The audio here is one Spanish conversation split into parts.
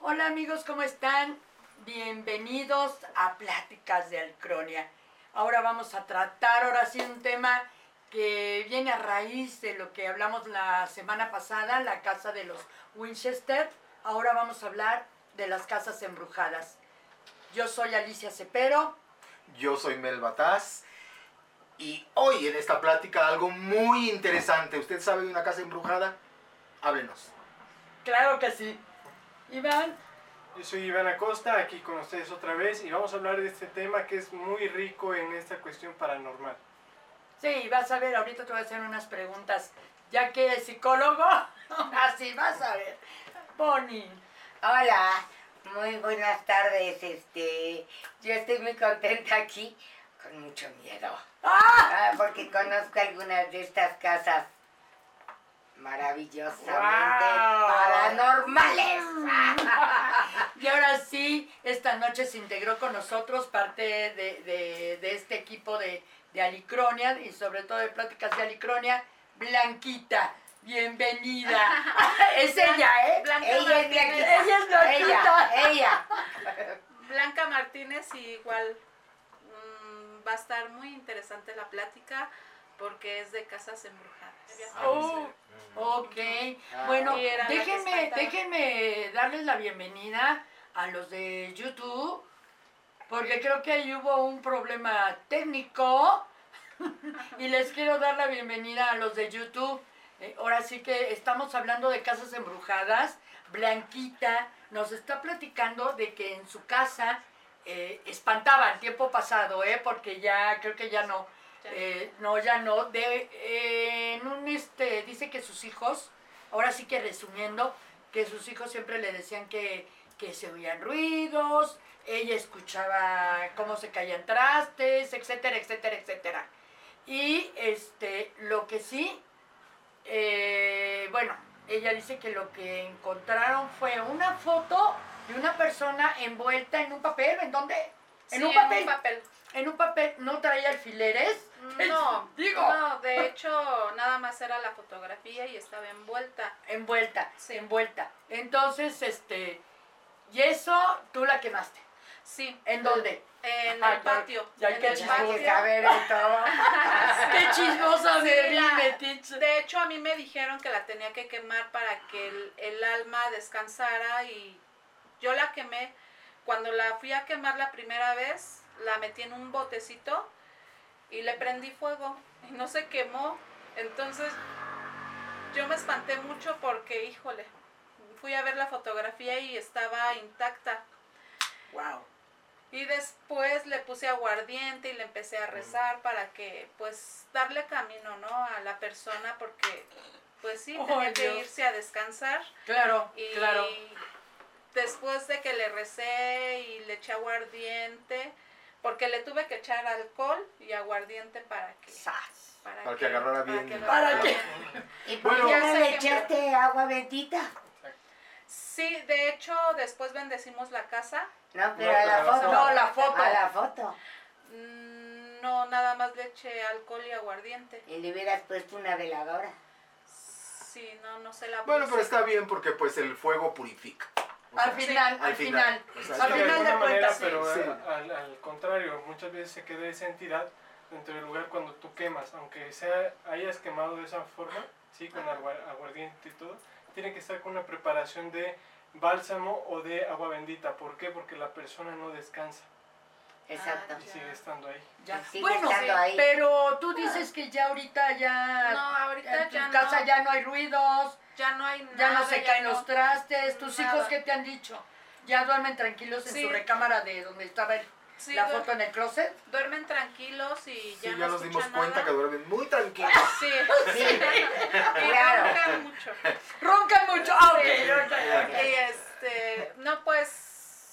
Hola amigos, ¿cómo están? Bienvenidos a Pláticas de Alcronia. Ahora vamos a tratar, ahora sí, un tema que viene a raíz de lo que hablamos la semana pasada, la casa de los Winchester. Ahora vamos a hablar de las casas embrujadas. Yo soy Alicia Cepero. Yo soy Mel Bataz. Y hoy en esta plática algo muy interesante. ¿Usted sabe de una casa embrujada? Háblenos. Claro que sí. Iván. Yo soy Iván Acosta, aquí con ustedes otra vez y vamos a hablar de este tema que es muy rico en esta cuestión paranormal. Sí, vas a ver, ahorita te voy a hacer unas preguntas. Ya que eres psicólogo, así vas a ver. Bonnie. Hola, muy buenas tardes. Este, yo estoy muy contenta aquí, con mucho miedo. Ah, porque conozco algunas de estas casas maravillosamente Wow. paranormales. Y ahora sí, esta noche se integró con nosotros parte de, de- de este equipo de, de Alicronia y sobre todo de Pláticas de Alicronia, Blanquita. Bienvenida. es ella, ¿eh? Blanca ella es Martínez. Blanquita. Ella es Blanquita. Ella, ella. Blanca Martínez y igual va a estar muy interesante la plática porque es de casas embrujadas. Oh, ok. Bueno, Y era la que déjenme, déjenme darles la bienvenida a los de YouTube, porque creo que ahí hubo un problema técnico. y les quiero dar la bienvenida a los de YouTube. Eh, ahora sí que estamos hablando de casas embrujadas. Blanquita nos está platicando de que en su casa eh, espantaban tiempo pasado, ¿eh? porque ya creo que ya no. Eh, no, ya no. De, eh, en un este, dice que sus hijos, ahora sí que resumiendo, que sus hijos siempre le decían que, que se oían ruidos, ella escuchaba cómo se caían trastes, etcétera, etcétera, etcétera. Y este, lo que sí, eh, bueno, ella dice que lo que encontraron fue una foto de una persona envuelta en un papel, ¿en dónde? En Sí, un papel. papel. En un papel, no traía alfileres. No, Digo. no, de hecho nada más era la fotografía y estaba envuelta. Envuelta, Sí. envuelta. Entonces, este, y eso tú la quemaste. Sí. ¿En dónde? En Ajá, el patio. Ya en que el chismosa. A ver. Qué chismosa Sí, de metiche. De hecho, a mí me dijeron que la tenía que quemar para que el, el alma descansara y yo la quemé. Cuando la fui a quemar la primera vez, la metí en un botecito y le prendí fuego y no se quemó. Entonces, yo me espanté mucho porque, híjole, fui a ver la fotografía y estaba intacta. Wow. Y después le puse aguardiente y le empecé a rezar para que, pues, darle camino, ¿no? A la persona porque, pues sí, Ay, tenía que irse a descansar. Claro, Y claro. Después de que le recé y le eché aguardiente, porque le tuve que echar alcohol y aguardiente para que... Sas. Para que agarrara bien. que ¿Para bien. ¿Y por Bueno. qué no le que- agua bendita? Sí, de hecho, después bendecimos la casa. No, pero No, a la foto. No, la foto. A la foto. Mm, No, nada más le eché alcohol y aguardiente. Y le hubieras puesto una veladora. Sí, no, no se la Bueno, puse. pero está bien porque pues el fuego purifica. Al final, al al final. final. O sea, Al final de manera, cuentas, sí. pero sí. a- al, al contrario, muchas veces se queda esa entidad dentro del lugar cuando tú quemas, aunque sea hayas quemado de esa forma, sí, con agua- aguardiente y todo, tiene que estar con una preparación de bálsamo o de agua bendita. ¿Por qué? Porque la persona no descansa Exacto. Ah, y sigue estando ahí. Ya. Sigue Bueno, estando sí, ahí. pero tú dices que ya ahorita ya No, ahorita en tu ya casa no. ya no hay ruidos, Ya no hay ya nada. no se caen no. los trastes, tus Nada. hijos qué te han dicho? Ya duermen tranquilos en Sí. su recámara de donde estaba el- Sí, la foto en el closet. duermen tranquilos y Sí, ya ya, no nos dimos cuenta que duermen muy tranquilos. Sí, Sí, claro. roncan mucho. Roncan mucho. Ah, ok, Sí. ok, ok. Y este, no, pues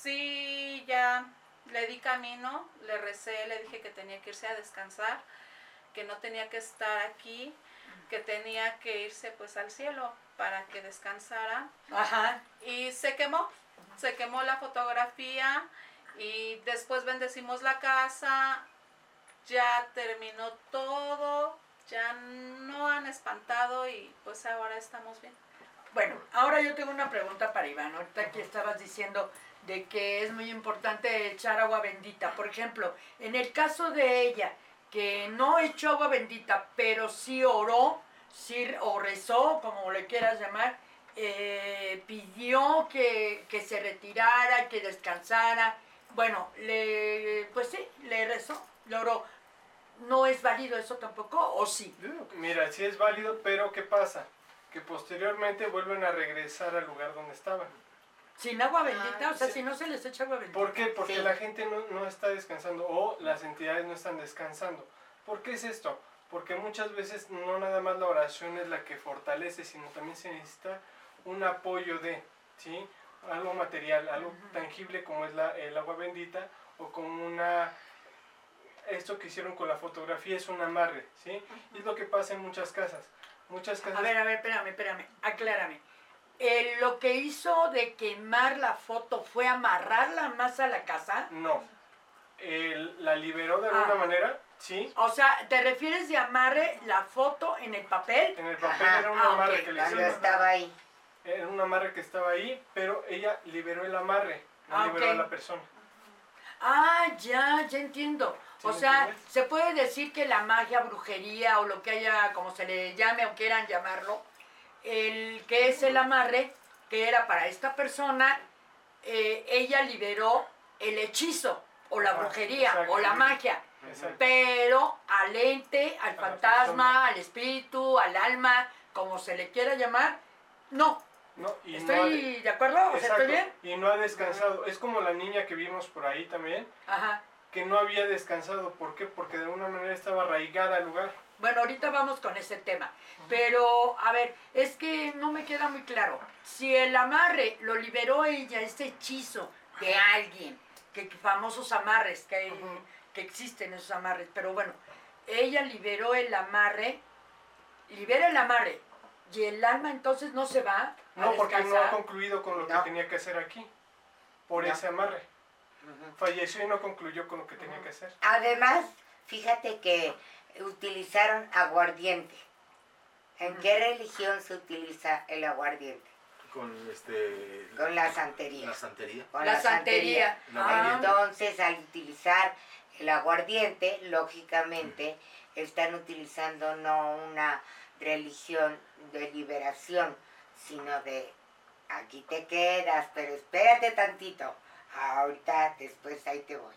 sí, ya le di camino, le recé, le dije que tenía que irse a descansar, que no tenía que estar aquí, que tenía que irse pues al cielo para que descansara. Ajá. Y se quemó, se quemó la fotografía y después bendecimos la casa, ya terminó todo, ya no han espantado y pues ahora estamos bien. Bueno, ahora yo tengo una pregunta para Iván. Ahorita que estabas diciendo de que es muy importante echar agua bendita. Por ejemplo, en el caso de ella, que no echó agua bendita, pero sí oró, sí, o rezó, como le quieras llamar, eh, pidió que, que se retirara, que descansara. Bueno, le, pues sí, le rezó, le oró. ¿No es válido eso tampoco? ¿O sí? Mira, sí es válido, pero ¿qué pasa? Que posteriormente vuelven a regresar al lugar donde estaban. Sin agua bendita, o sea, sí. si no se les echa agua bendita. ¿Por qué? Porque Sí. la gente no, no está descansando o las entidades no están descansando. ¿Por qué es esto? Porque muchas veces no nada más la oración es la que fortalece, sino también se necesita un apoyo de, ¿sí? Algo material, algo tangible como es la, el agua bendita o como una... Esto que hicieron con la fotografía es un amarre, ¿sí? Y es lo que pasa en muchas casas. Muchas casas... A ver, a ver, espérame, espérame, aclárame. Eh, lo que hizo de quemar la foto fue amarrarla más a la casa. No. El- la liberó de alguna Ah. manera, ¿sí? O sea, ¿te refieres de amarre la foto en el papel? En el papel Ajá. era un Ah, amarre ok. que le hicieron. estaba ahí. Era un amarre que estaba ahí, pero ella liberó el amarre, no Ah, liberó a la persona. Ah, ya, ya entiendo. ¿Sí O sea, entiendes? se puede decir que la magia, brujería o lo que haya, como se le llame o quieran llamarlo, el que es el amarre, que era para esta persona, eh, ella liberó el hechizo o la Ajá, brujería o la magia. Exacto. Pero al ente, al fantasma, al espíritu, al alma, como se le quiera llamar, no. No, y no ha ¿Estoy de- de acuerdo? ¿O sea, ¿Estoy bien? Y no ha descansado. Es como la niña que vimos por ahí también, Ajá. que no había descansado. ¿Por qué? Porque de alguna manera estaba arraigada al lugar. Bueno, ahorita vamos con ese tema. Pero, a ver, es que no me queda muy claro. Si el amarre lo liberó ella, este hechizo de alguien, que que famosos amarres, que, que existen esos amarres, pero bueno, ella liberó el amarre, libera el amarre, y el alma entonces no se va a No, porque no ha concluido con lo que tenía que hacer aquí. Por No. ese amarre. Falleció y no concluyó con lo que tenía que hacer. Además, fíjate que utilizaron aguardiente. ¿En qué religión se utiliza el aguardiente? Con este. Con la santería. La santería. Con La santería. Ah. Entonces, al utilizar el aguardiente, lógicamente, están utilizando no una religión de liberación, sino de aquí te quedas, pero espérate tantito. Ahorita, después ahí te voy.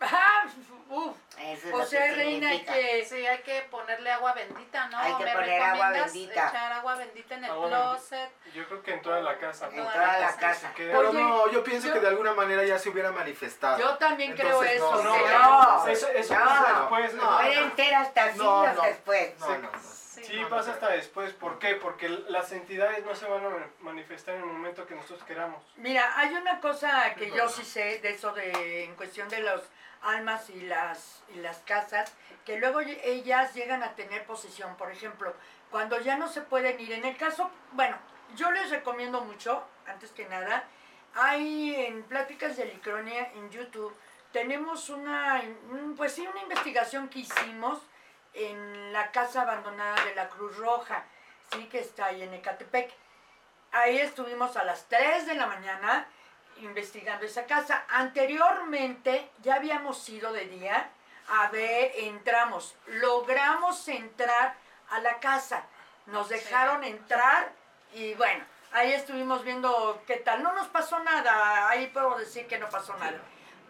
Ah, uf. Eso es O sea, que reina, significa. que... Sí, hay que ponerle agua bendita, ¿no? Hay que ¿Me poner agua bendita. echar agua bendita en el Agua bendita. closet? Yo creo que en toda la casa. En toda toda la la casa. queda- Pero Oye, no, yo pienso yo- que de alguna manera ya se hubiera manifestado. Yo también creo Entonces, eso. no, No, no. eso, eso No. pasa después. No. Pueden ser hasta No, siglos no. después. No, no, no. Sí, Sí, no. pasa hasta después. ¿Por qué? Porque las entidades no se van a manifestar en el momento que nosotros queramos. Mira, hay una cosa que yo sí sé de eso de en cuestión de los almas y las y las casas, que luego ll- ellas llegan a tener posesión, por ejemplo, cuando ya no se pueden ir. En el caso, bueno, yo les recomiendo mucho, antes que nada, hay en Pláticas de Licronia en YouTube, tenemos una, pues sí, una investigación que hicimos en la casa abandonada de la Cruz Roja, sí, que está ahí en Ecatepec. Ahí estuvimos a las 3 de la mañana investigando esa casa. Anteriormente ya habíamos ido de día a ver, entramos, logramos entrar a la casa. Nos dejaron entrar y bueno, ahí estuvimos viendo qué tal. No nos pasó nada, ahí puedo decir que no pasó nada.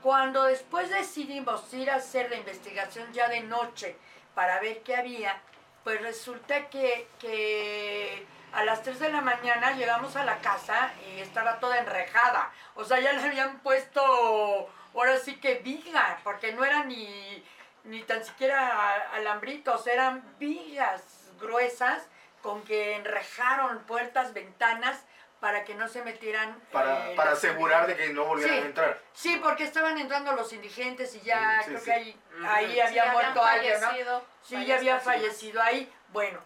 Cuando después decidimos ir a hacer la investigación ya de noche para ver qué había, pues resulta que, que a las 3 de la mañana llegamos a la casa y estaba toda enrejada. O sea, ya le habían puesto, ahora sí que viga, porque no eran ni, ni tan siquiera alambritos, eran vigas gruesas con que enrejaron puertas, ventanas para que no se metieran. Para, eh, para asegurar de que no volvieran Sí. a entrar. Sí, porque estaban entrando los indigentes y ya sí, creo sí. que ahí, ahí Sí, había muerto alguien, ¿no? Sí, ya había fallecido ahí. Bueno,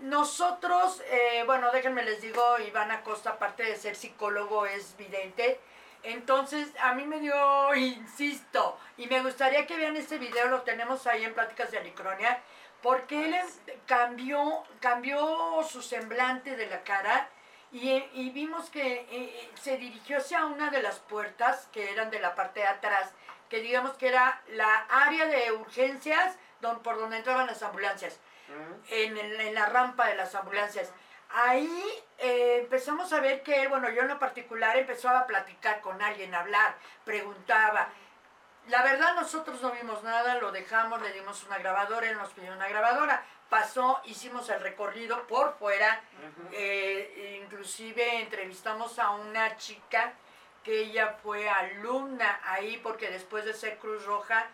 nosotros, eh, bueno, déjenme les digo, Iván Acosta, aparte de ser psicólogo, es vidente. Entonces, a mí me dio, insisto, y me gustaría que vean este video, lo tenemos ahí en Pláticas de Alicronia, porque él em- cambió, cambió su semblante de la cara y, y vimos que eh, eh, se dirigió hacia una de las puertas que eran de la parte de atrás, que digamos que era la área de urgencias don- por donde entraban las ambulancias, en, el- en la rampa de las ambulancias. Ahí eh, empezamos a ver que él, bueno, yo en lo particular empezaba a platicar con alguien, a hablar, preguntaba. La verdad nosotros no vimos nada, lo dejamos, le dimos una grabadora, él nos pidió una grabadora, pasó, hicimos el recorrido por fuera, eh, inclusive entrevistamos a una chica que ella fue alumna ahí porque después de ser Cruz Roja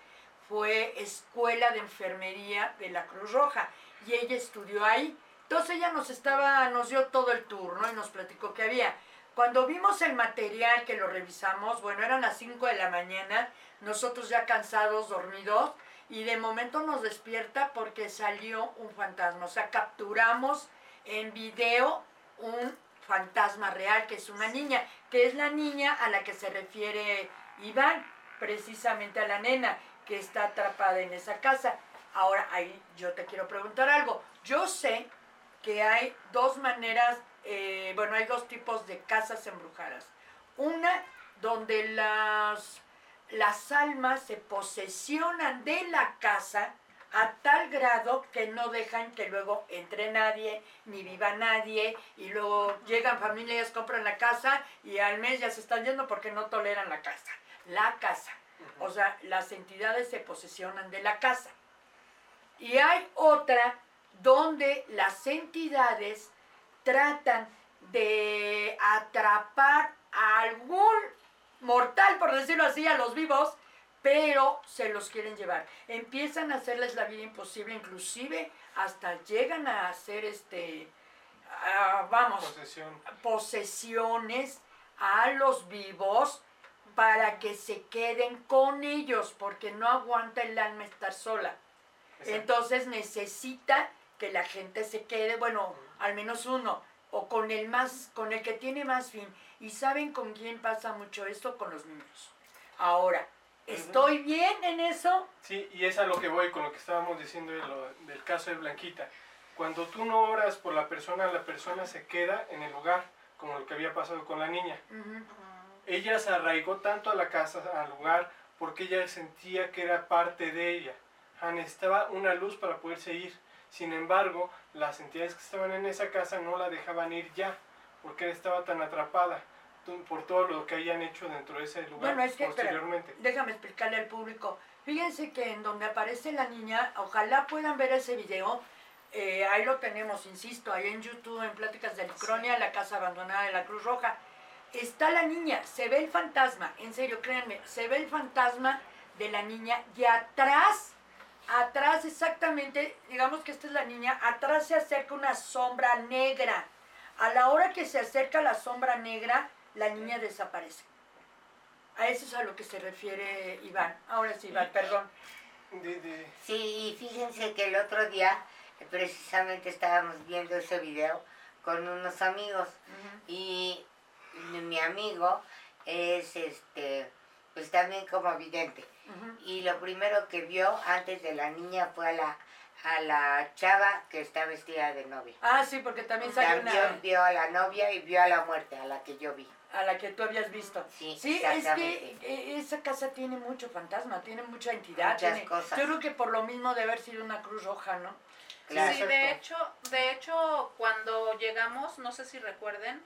fue escuela de enfermería de la Cruz Roja y ella estudió ahí. Entonces ella nos estaba, nos dio todo el turno y nos platicó que había. Cuando vimos el material que lo revisamos, bueno, eran las 5 de la mañana, nosotros ya cansados, dormidos, y de momento nos despierta porque salió un fantasma. O sea, capturamos en video un fantasma real, que es una niña, que es la niña a la que se refiere Iván, precisamente a la nena que está atrapada en esa casa. Ahora, ahí yo te quiero preguntar algo. Yo sé que hay dos maneras, eh, bueno, hay dos tipos de casas embrujadas. Una donde las, las almas se posesionan de la casa a tal grado que no dejan que luego entre nadie, ni viva nadie, y luego llegan familias, compran la casa y al mes ya se están yendo porque no toleran la casa. La casa. O sea, las entidades se posesionan de la casa. Y hay otra donde las entidades tratan de atrapar a algún mortal, por decirlo así, a los vivos, pero se los quieren llevar. Empiezan a hacerles la vida imposible, inclusive hasta llegan a hacer este, ah, vamos, Posesión. posesiones a los vivos para que se queden con ellos, porque no aguanta el alma estar sola. Exacto. Entonces necesita que la gente se quede, bueno, al menos uno, o con el más, con el que tiene más fin. ¿Y saben con quién pasa mucho esto? Con los niños. Ahora, ¿estoy bien en eso? Sí, y es a lo que voy con lo que estábamos diciendo de lo- del caso de Blanquita. Cuando tú no oras por la persona, la persona se queda en el lugar, como lo que había pasado con la niña. Ella se arraigó tanto a la casa, al lugar, porque ella sentía que era parte de ella. Ah, Necesitaba una luz para poderse ir. Sin embargo, las entidades que estaban en esa casa no la dejaban ir ya, porque ella estaba tan atrapada por todo lo que hayan hecho dentro de ese lugar Bueno, es que, espera, posteriormente. déjame explicarle al público. Fíjense que en donde aparece la niña, ojalá puedan ver ese video. eh, ahí lo tenemos, insisto, ahí en YouTube, en Pláticas de Licronia, la casa abandonada de la Cruz Roja. Está la niña, se ve el fantasma, en serio, créanme, se ve el fantasma de la niña y atrás, atrás exactamente, digamos que esta es la niña, atrás se acerca una sombra negra. A la hora que se acerca la sombra negra, la niña desaparece. A eso es a lo que se refiere Iván. Ahora sí, Iván, perdón. Sí, y fíjense que el otro día precisamente estábamos viendo ese video con unos amigos y mi amigo es este pues también como vidente y lo primero que vio antes de la niña fue a la a la chava que está vestida de novia. Ah, sí, porque también sale También una vio a la novia y vio a la muerte, a la que yo vi. a la que tú habías visto. Sí, Sí, es que eh, esa casa tiene mucho fantasma, tiene mucha entidad. Muchas tiene- cosas. Yo creo que por lo mismo de haber sido una cruz roja, ¿no? Claro. Sí, de hecho, de hecho, cuando llegamos, no sé si recuerden,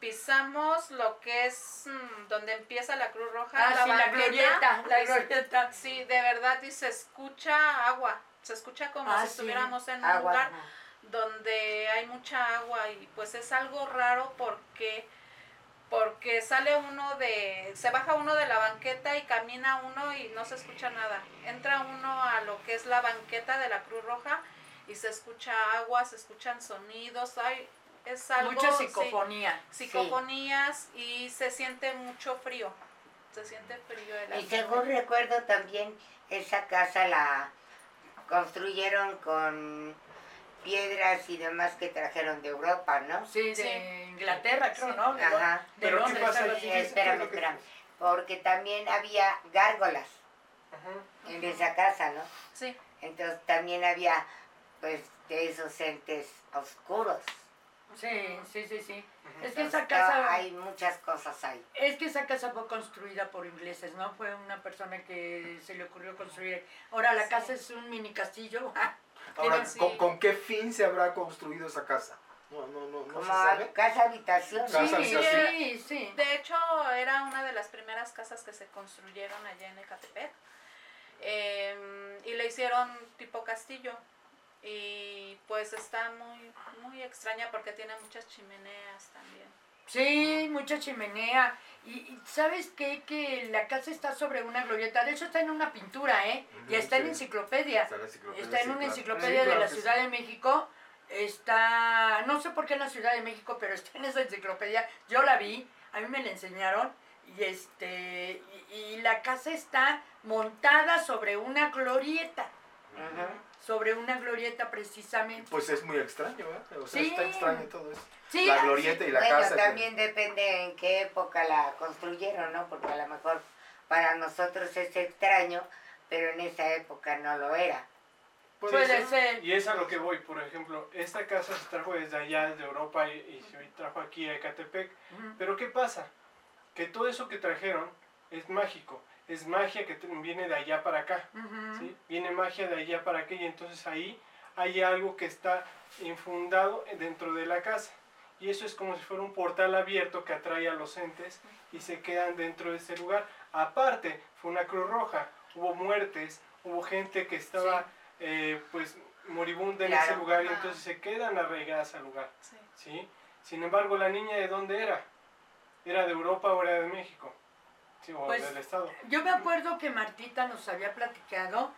pisamos lo que es mm, donde empieza la Cruz Roja, Ah, sí, la banqueta, glorieta, la glorieta. Sí, de verdad, y se escucha agua, se escucha como Ah, si sí. estuviéramos en un lugar donde hay mucha agua y pues es algo raro porque porque sale uno de se baja uno de la banqueta y camina uno y no se escucha nada. Entra uno a lo que es la banqueta de la Cruz Roja y se escucha agua, se escuchan sonidos, hay es algo Mucha sí, psicofonía. psicofonías y se siente mucho frío. Se siente frío el Y ambiente. según recuerdo también esa casa la construyeron con piedras y demás que trajeron de Europa, ¿no? Sí, de Sí. Inglaterra, creo, Sí. ¿no? De, Ajá. de Pero ¿qué Londres, pasa aquí? así. Eh, espérame, espérame. Porque también había gárgolas Ajá. en esa casa, ¿no? Sí. Entonces también había pues de esos entes oscuros. Sí, sí, sí, sí. Es que esa casa... hay muchas cosas ahí. Es que esa casa fue construida por ingleses, ¿no? Fue una persona que se le ocurrió construir. Ahora la Sí. casa es un mini castillo. Ahora, Sí. ¿con, con qué fin se habrá construido esa casa? No, no, no, no Como se sabe. casa habitación. Casa Sí, habitación. sí, sí. De hecho, era una de las primeras casas que se construyeron allá en Ecatepec. Eh, y le hicieron tipo castillo. Y pues está muy, muy extraña porque tiene muchas chimeneas también. Sí, mucha chimenea. Y, y ¿sabes qué? Que la casa está sobre una glorieta. De hecho, está en una pintura, ¿eh? Y está en enciclopedia. Está en la enciclopedia, Está en sí, una enciclopedia Sí, de la. Ciudad de México. Está, no sé por qué en la Ciudad de México, pero está en esa enciclopedia. Yo la vi, a mí me la enseñaron. Y este, y, y la casa está montada sobre una glorieta. Ujú. Sobre una glorieta precisamente. Pues es muy extraño, ¿eh? O sea, Sí. está extraño todo eso. Sí, la ah, glorieta y la bueno, casa. que- también depende en qué época la construyeron, ¿no? Porque a lo mejor para nosotros es extraño, pero en esa época no lo era. Puede Puede ser. ser. Y es a lo que voy, por ejemplo, esta casa se trajo desde allá, de Europa, y, y se trajo aquí a Ecatepec. Ujú. Pero ¿qué pasa? Que todo eso que trajeron es mágico, es magia que viene de allá para acá. Viene magia de allá para acá y entonces ahí hay algo que está infundado dentro de la casa. Y eso es como si fuera un portal abierto que atrae a los entes y se quedan dentro de ese lugar. Aparte, fue una cruz roja, hubo muertes, hubo gente que estaba eh, pues moribunda en ese lugar y entonces se quedan arraigadas al lugar. Sí. ¿sí? Sin embargo, la niña de dónde era? ¿Era de Europa o era de México? Sí, o Pues, del Estado. Yo me acuerdo que Martita nos había platicado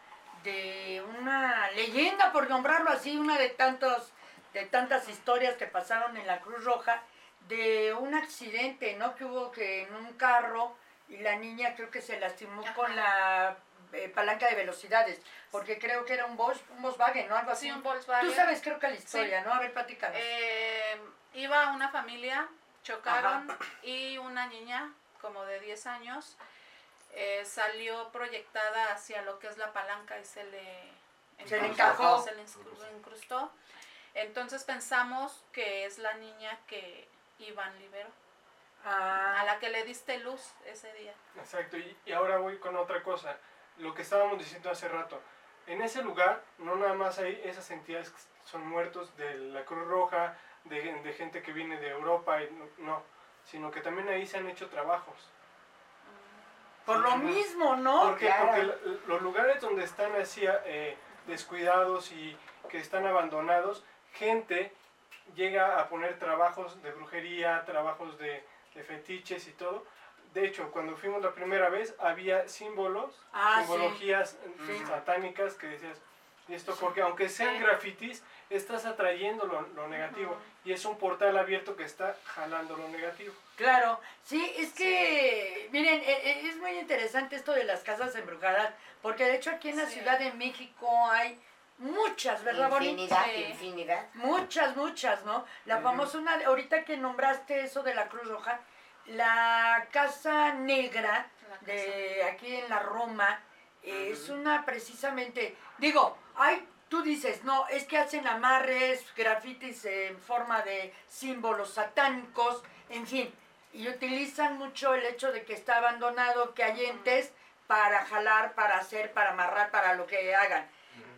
de una leyenda, por nombrarlo así, una de tantos, de tantas historias que pasaron en la Cruz Roja, de un accidente, ¿no? Que hubo que en un carro y la niña creo que se lastimó Ajá. con la eh, palanca de velocidades, porque creo que era un, Bosch, un Volkswagen, ¿no? Algo así. Sí, un Volkswagen. Tú sabes, creo que la historia, Sí. ¿no? A ver, platícanos. Eh, iba una familia, chocaron y una niña como de 10 años eh, salió proyectada hacia lo que es la palanca y se le, Se le encajó. se le incru- incrustó. Entonces pensamos que es la niña que Iván liberó, a Ah, la que le diste luz ese día. Exacto, y, y ahora voy con otra cosa. Lo que estábamos diciendo hace rato. En ese lugar no nada más hay esas entidades que son muertos de la Cruz Roja, de, de gente que viene de Europa, y no, no, sino que también ahí se han hecho trabajos. por lo mismo, ¿no? Porque los lugares donde están así eh, descuidados y que están abandonados, gente llega a poner trabajos de brujería, trabajos de, de fetiches y todo. De hecho, cuando fuimos la primera vez, había símbolos, Ah, simbologías Sí. satánicas que decías, ¿y esto porque aunque sean Sí. grafitis, estás atrayendo lo, lo negativo. Y es un portal abierto que está jalando lo negativo. Claro, sí, es que, miren, e- e- es muy interesante esto de las casas embrujadas, porque de hecho aquí en la Sí. Ciudad de México hay muchas, ¿verdad, Bonnie? Infinidad, Sí. infinidad. Muchas, muchas, ¿no? La Ujú. famosa, una, ahorita que nombraste eso de la Cruz Roja, la Casa Negra La casa. de aquí en la Roma es una precisamente, digo, hay, tú dices, no, es que hacen amarres, grafitis en forma de símbolos satánicos, en fin, y utilizan mucho el hecho de que está abandonado, que hay entes para jalar, para hacer, para amarrar, para lo que hagan.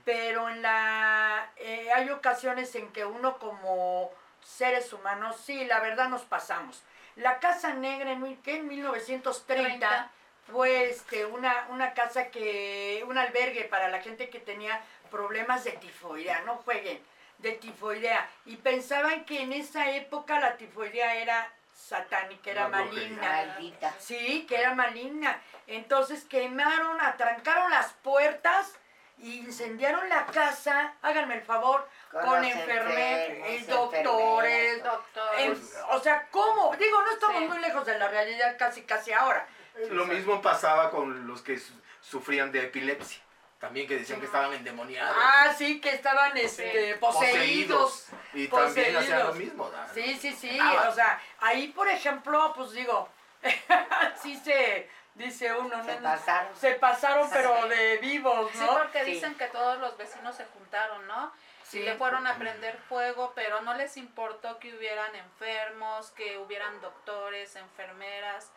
Pero en la eh, hay ocasiones en que uno como seres humanos, sí, la verdad nos pasamos. La Casa Negra en, mil- ¿qué? en 1930 30. fue este, una, una casa que, un albergue para la gente que tenía problemas de tifoidea, no jueguen, de tifoidea. Y pensaban que en esa época la tifoidea era satánica, era maligna. Maldita. Sí, que era maligna. Entonces quemaron, atrancaron las puertas y incendiaron la casa, háganme el favor, Con con, enfermeros, enfermos, enfermeros, enfermeras. Doctor. en- o sea, ¿cómo? Digo, no estamos Sí. muy lejos de la realidad casi casi ahora. Lo mismo pasaba con los que su- sufrían de epilepsia. También que decían que estaban endemoniados. Ah, sí, que estaban este, poseídos. Y también hacían lo mismo. ¿verdad? Sí, sí, sí. Ah, O sea, ahí, por ejemplo, pues digo, sí se, dice uno. Se ¿no? pasaron. Se pasaron, pero de vivos, Sí, ¿no? porque Sí. dicen que todos los vecinos se juntaron, ¿no? Sí. Y le fueron a prender fuego, pero no les importó que hubieran enfermos, que hubieran doctores, enfermeras.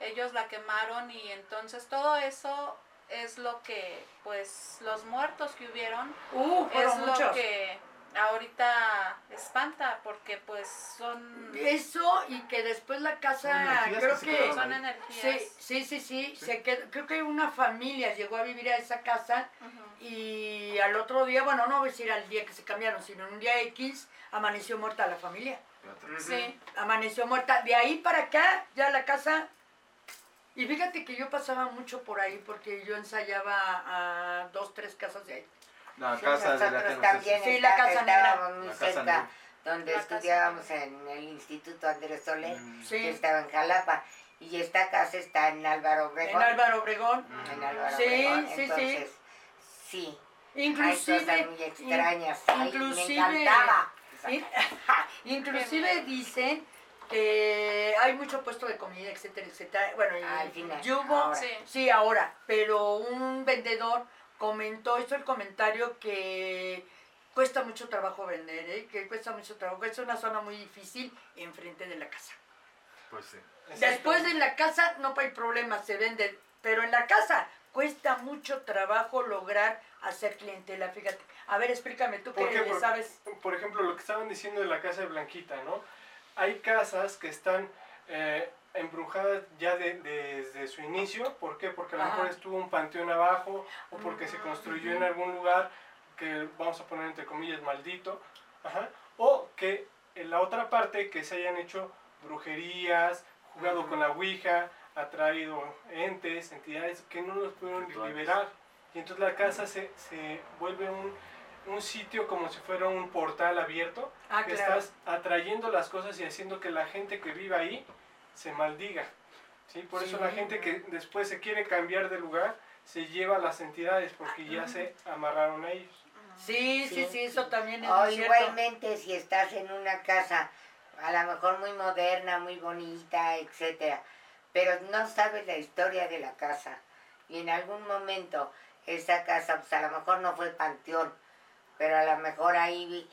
Ellos la quemaron y entonces todo eso es lo que, pues, los muertos que hubieron Uh, es lo muchos. que ahorita espanta, porque pues son, Eso y que después la casa, creo que son energías. Sí, sí, sí, sí, Sí. se quedó- creo que una familia llegó a vivir a esa casa y al otro día, bueno, no voy a decir al día que se cambiaron, sino en un día X, amaneció muerta la familia. Sí, Amaneció muerta. De ahí para acá, ya la casa... Y fíjate que yo pasaba mucho por ahí porque yo ensayaba a dos, tres casas de ahí. La Sí, casa de la que también Sí, está- la casa negra. muy La casa negra. donde La casa estudiábamos en el Instituto Andrés Soler, Mm. que Sí, estaba en Jalapa. Y esta casa está en Álvaro en Obregón. Álvaro Obregón. En Álvaro Sí, Obregón. sí, sí. Entonces, sí. hay Inclusive... cosas muy extrañas. in- Ay, inclusive- me encantaba. In- Inclusive dicen que hay mucho puesto de comida, etcétera, etcétera. Bueno, y, Al final, y hubo, ahora. sí. sí, ahora, pero un vendedor comentó, hizo el comentario que cuesta mucho trabajo vender, ¿eh? que cuesta mucho trabajo, es una zona muy difícil enfrente de la casa. Pues sí. Después de la casa no hay problema, se vende, pero en la casa cuesta mucho trabajo lograr hacer clientela, fíjate. A ver, explícame, tú ¿Por que qué? le Por- sabes. Por ejemplo, lo que estaban diciendo de la casa de Blanquita, ¿no? Hay casas que están eh, embrujadas ya de- desde su inicio. ¿Por qué? Porque a lo Ajá. mejor estuvo un panteón abajo o porque se construyó en algún lugar que vamos a poner entre comillas maldito. Ajá. O que en la otra parte que se hayan hecho brujerías, jugado con la Ouija, atraído entes, entidades que no los pudieron liberar. Y entonces la casa se, se vuelve un, un sitio como si fuera un portal abierto, Ah, que claro. estás atrayendo las cosas y haciendo que la gente que viva ahí se maldiga. ¿sí? Por eso la gente que después se quiere cambiar de lugar se lleva a las entidades porque ya se amarraron a ellos. Sí, sí, Sí. sí, eso también es O muy cierto. igualmente si estás en una casa a lo mejor muy moderna, muy bonita, etcétera, pero no sabes la historia de la casa y en algún momento esa casa, pues a lo mejor no fue panteón, pero a lo mejor ahí vi-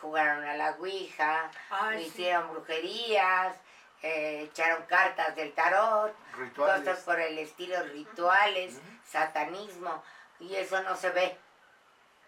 jugaron a la ouija, Ay, sí. hicieron brujerías, eh, echaron cartas del tarot, cosas por el estilo, rituales, satanismo, y eso no se ve,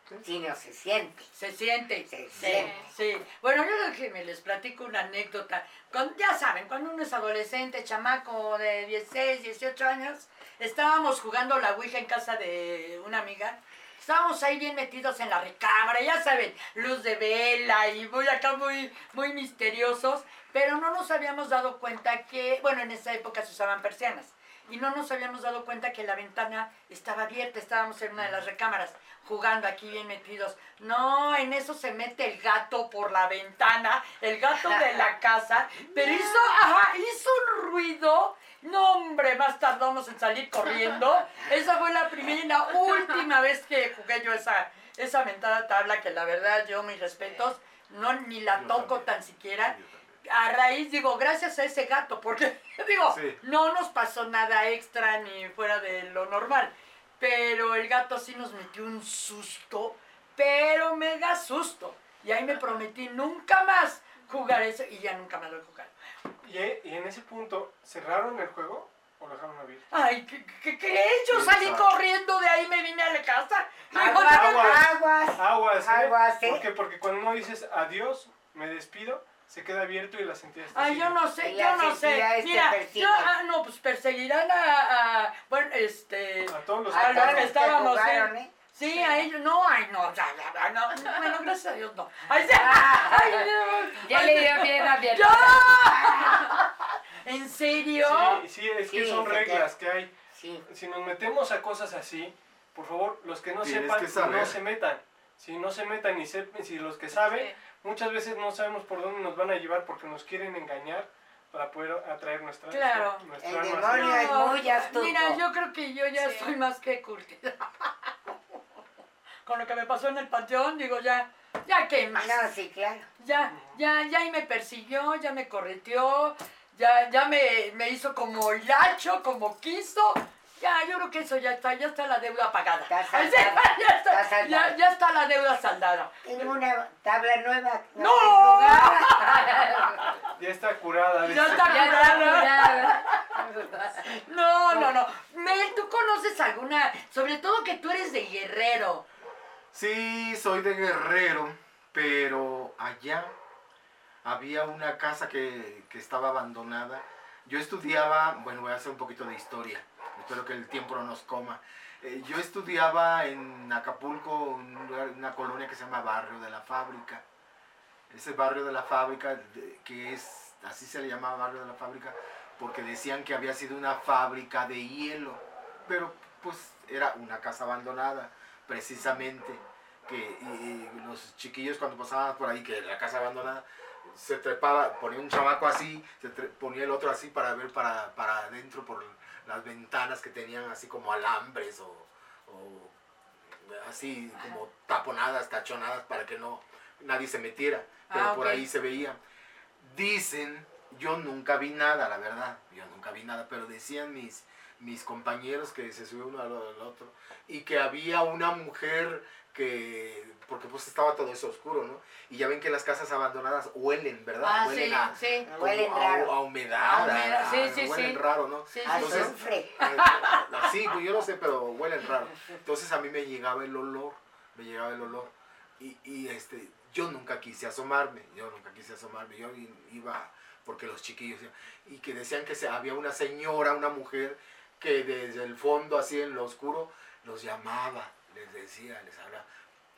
Sí. sino se siente. Se siente. Se siente. sí. Bueno, yo déjenme les platico una anécdota. Cuando, ya saben, cuando uno es adolescente, chamaco de 16, 18 años, estábamos jugando la Ouija en casa de una amiga. Estábamos ahí bien metidos en la recámara, ya saben, luz de vela y muy acá muy, muy misteriosos, pero no nos habíamos dado cuenta que, bueno, en esa época se usaban persianas, y no nos habíamos dado cuenta que la ventana estaba abierta, estábamos en una de las recámaras jugando aquí bien metidos. No, en eso se mete el gato por la ventana, el gato de la casa, pero hizo, ajá, hizo un ruido. No, hombre, más tardamos en salir corriendo. Esa fue la primera y la última vez que jugué yo esa, esa mentada tabla, que la verdad yo mis respetos, no ni la Yo toco también. tan siquiera. A raíz, digo, gracias a ese gato, porque digo, Sí. no nos pasó nada extra ni fuera de lo normal. El gato sí nos metió un susto, pero mega susto. Y ahí me prometí nunca más jugar eso y ya nunca más lo he jugado. Y, e- y en ese punto, ¿cerraron el juego o lo dejaron abierto? Ay, ¿qué, qué crees? Yo salí exacto. corriendo de ahí, me vine a la casa. Aguas, "No, Aguas. aguas. Aguas, ¿eh? Aguas, ¿eh? ¿Por qué? Porque cuando no dices adiós, me despido, se queda abierto y las entidades te Ay, yo no sé, Y yo las no sé. entidades te Mira, persiguen. yo, ah, no, pues perseguirán a, a- bueno, este, A todos los que no, A que los que estábamos, jugaron, ¿eh? ¿eh? Sí, a ellos, no, ay, no, ya, ya, ya, no, no, bueno, gracias a Dios, no. Ay, sí, Ah. ay, Dios, Ya ay, le dio miedo a hermana. ¡Ya! ¿En serio? Sí, sí, es que Sí, son se reglas que hay. Sí. Si nos metemos a cosas así, por favor, los que no Tienes sepan, que saber. no se metan. Si no se metan y sepan, si los que saben, Sí. Muchas veces no sabemos por dónde nos van a llevar porque nos quieren engañar para poder atraer nuestra, Claro. nuestra El alma demonio es muy astuto. Mira, yo creo que yo ya Sí. estoy más que curtida. Con lo que me pasó en el panteón, digo, ya, ya qué más. No, sí, claro. Ya, ya, ya y me persiguió, ya me correteó, ya, ya me, me hizo como hilacho, como quiso. Ya, yo creo que eso ya está, ya está la deuda pagada. Está Ay, saldada, sí, ya, está, ya, ya está la deuda saldada. Tengo una tabla nueva. ¡No! arrugada. Ya está curada. Ya dice. está Ya está curada. curada. No, no, no. Mel, ¿tú conoces alguna? Sobre todo que tú eres de Guerrero. Sí, soy de Guerrero, pero allá había una casa que, que estaba abandonada. Yo estudiaba, bueno, voy a hacer un poquito de historia, espero que el tiempo no nos coma. Eh, yo estudiaba en Acapulco, una colonia que se llama Barrio de la Fábrica. Ese barrio de la fábrica, que es, así se le llamaba Barrio de la Fábrica, porque decían que había sido una fábrica de hielo, pero pues era una casa abandonada, precisamente, que y los chiquillos cuando pasaban por ahí, que la casa abandonada, se trepaba, ponía un chamaco así, se tre- ponía el otro así para ver para, para adentro por las ventanas que tenían así como alambres o, o así como taponadas, tachonadas para que no nadie se metiera, pero Ah, por ok. ahí se veía. Dicen, yo nunca vi nada, la verdad, yo nunca vi nada, pero decían mis, mis compañeros que se subió uno al, al otro y que había una mujer que, porque pues estaba todo eso oscuro, ¿no? Y ya ven que las casas abandonadas huelen, ¿verdad? Ah, huelen sí, a, sí. Huelen a- raro. a humedad, A humedad, a- sí, a- sí, huelen sí. raro, ¿no? Sí, sí, Entonces, Sí, pues yo no sé, pero huelen raro. Entonces a mí me llegaba el olor, me llegaba el olor. Y, y, este, yo nunca quise asomarme, yo nunca quise asomarme. Yo iba, porque los chiquillos, y que decían que se, había una señora, una mujer, que desde el fondo, así en lo oscuro, los llamaba, les decía, les hablaba.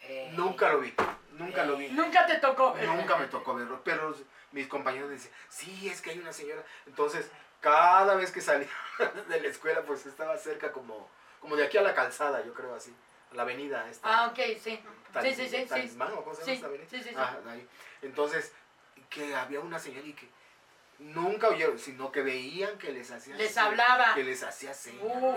Eh, Nunca lo vi, nunca lo vi. Nunca te tocó. Nunca me tocó verlo, pero mis compañeros decían, sí, es que hay una señora. Entonces, cada vez que salía de la escuela, pues estaba cerca como, como de aquí a la calzada, yo creo así, a la avenida esta. Ah, ok, sí. Sí, sí, sí, sí. Talismán, ¿o cómo se llama Sí, esta avenida? sí, sí, sí. Ah, ahí. Entonces, que había una señora y que nunca oyeron, sino que veían que les hacía Les señas, hablaba. Que les hacía señas. Uh.